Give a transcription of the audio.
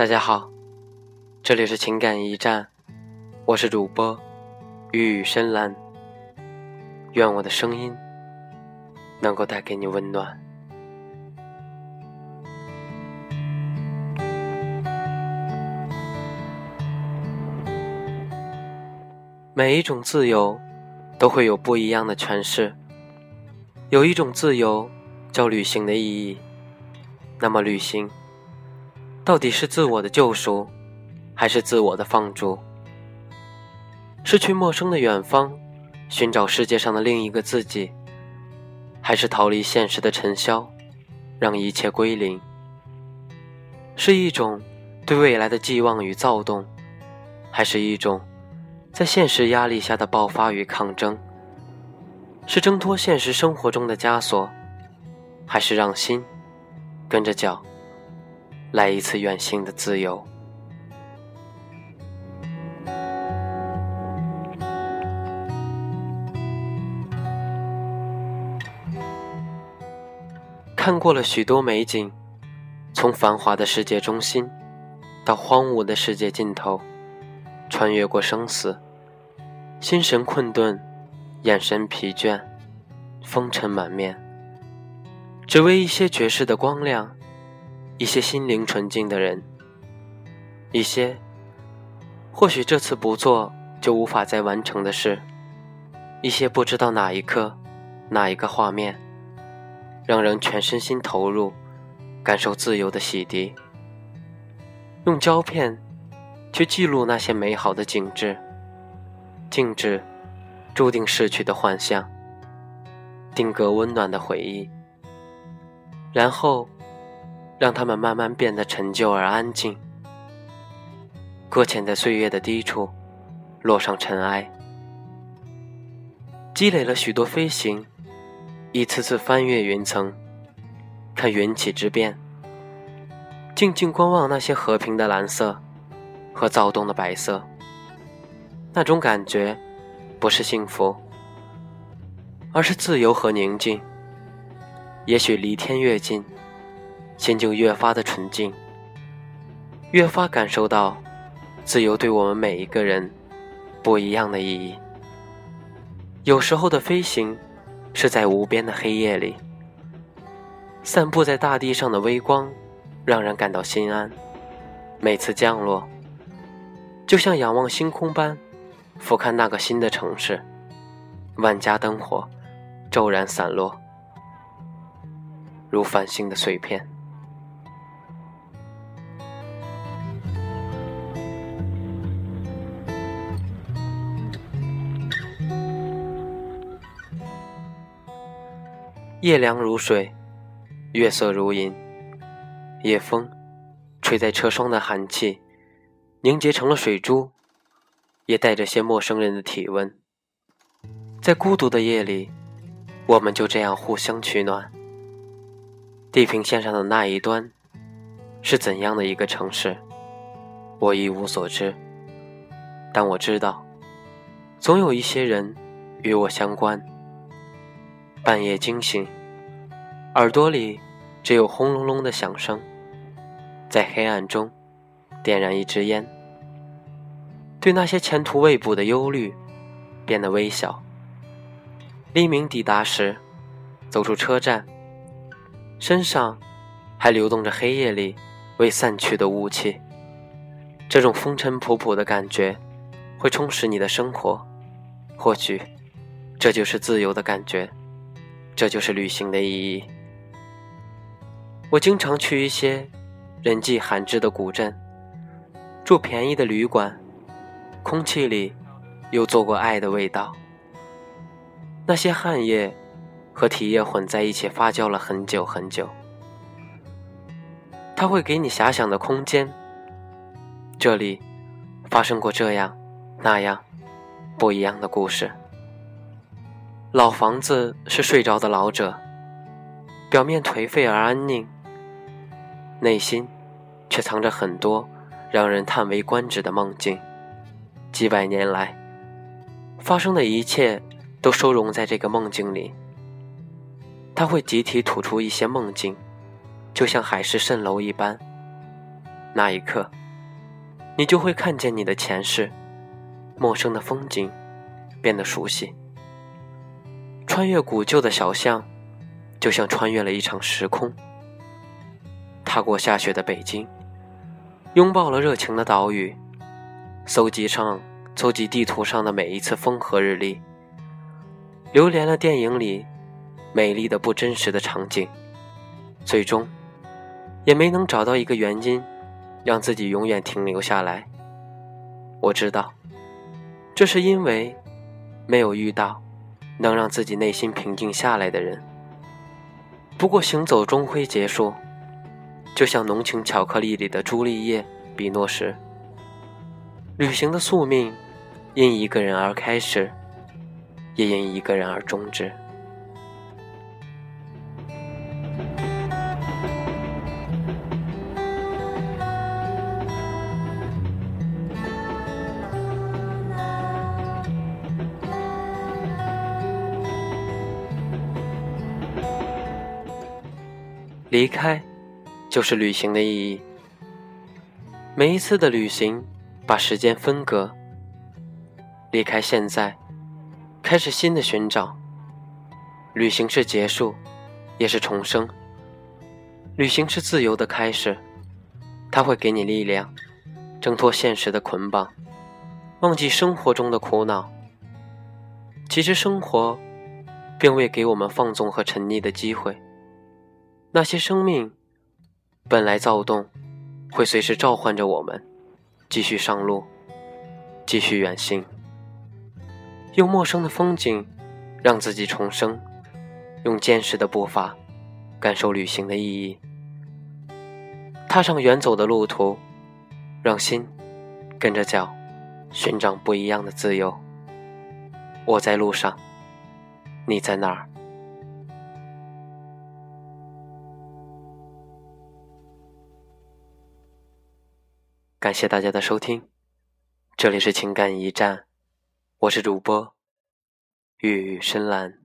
大家好，这里是情感驿站，我是主播玉宇深蓝。愿我的声音能够带给你温暖。每一种自由都会有不一样的诠释。有一种自由叫旅行的意义，那么旅行到底是自我的救赎，还是自我的放逐？是去陌生的远方，寻找世界上的另一个自己，还是逃离现实的尘嚣，让一切归零？是一种对未来的寄望与躁动，还是一种在现实压力下的爆发与抗争？是挣脱现实生活中的枷锁，还是让心跟着脚来一次远行的自由？看过了许多美景，从繁华的世界中心到荒芜的世界尽头，穿越过生死，心神困顿。眼神疲倦，风尘满面，只为一些绝世的光亮，一些心灵纯净的人，一些或许这次不做就无法再完成的事，一些不知道哪一刻、哪一个画面，让人全身心投入，感受自由的洗涤。用胶片去记录那些美好的景致，静止。注定逝去的幻象，定格温暖的回忆，然后让它们慢慢变得陈旧而安静，搁浅在岁月的低处，落上尘埃，积累了许多飞行，一次次翻越云层，看云起之变，静静观望那些和平的蓝色和躁动的白色，那种感觉。不是幸福，而是自由和宁静。也许离天越近，心就越发的纯净，越发感受到自由对我们每一个人不一样的意义。有时候的飞行是在无边的黑夜里，散布在大地上的微光让人感到心安。每次降落，就像仰望星空般。俯瞰那个新的城市，万家灯火骤然散落，如繁星的碎片。夜凉如水，月色如银，夜风吹在车窗的寒气，凝结成了水珠。也带着些陌生人的体温，在孤独的夜里，我们就这样互相取暖。地平线上的那一端，是怎样的一个城市，我一无所知。但我知道，总有一些人与我相关。半夜惊醒，耳朵里只有轰隆隆的响声，在黑暗中点燃一支烟。对那些前途未卜的忧虑，变得微小。黎明抵达时，走出车站，身上还流动着黑夜里未散去的雾气。这种风尘仆仆的感觉，会充实你的生活。或许，这就是自由的感觉，这就是旅行的意义。我经常去一些人迹罕至的古镇，住便宜的旅馆。空气里有做过爱的味道，那些汗液和体液混在一起发酵了很久很久。它会给你遐想的空间。这里发生过这样那样不一样的故事。老房子是睡着的老者，表面颓废而安宁，内心却藏着很多让人叹为观止的梦境。几百年来发生的一切都收容在这个梦境里。它会集体吐出一些梦境，就像海市蜃楼一般，那一刻，你就会看见你的前世，陌生的风景变得熟悉。穿越古旧的小巷，就像穿越了一场时空。踏过下雪的北京，拥抱了热情的岛屿，搜集上搜集地图上的每一次风和日丽，流连了电影里美丽的不真实的场景，最终也没能找到一个原因，让自己永远停留下来。我知道，这是因为没有遇到。能让自己内心平静下来的人。不过行走终会结束，就像浓情巧克力里的朱丽叶·比诺什。旅行的宿命，因一个人而开始，也因一个人而终止。离开，就是旅行的意义。每一次的旅行，把时间分割，离开现在，开始新的寻找。旅行是结束，也是重生。旅行是自由的开始，它会给你力量，挣脱现实的捆绑，忘记生活中的苦恼。其实生活，并未给我们放纵和沉溺的机会。那些生命本来躁动，会随时召唤着我们，继续上路，继续远行。用陌生的风景让自己重生，用坚实的步伐感受旅行的意义。踏上远走的路途，让心跟着脚寻找不一样的自由。我在路上，你在哪儿？感谢大家的收听，这里是情感驿站，我是主播玉深蓝。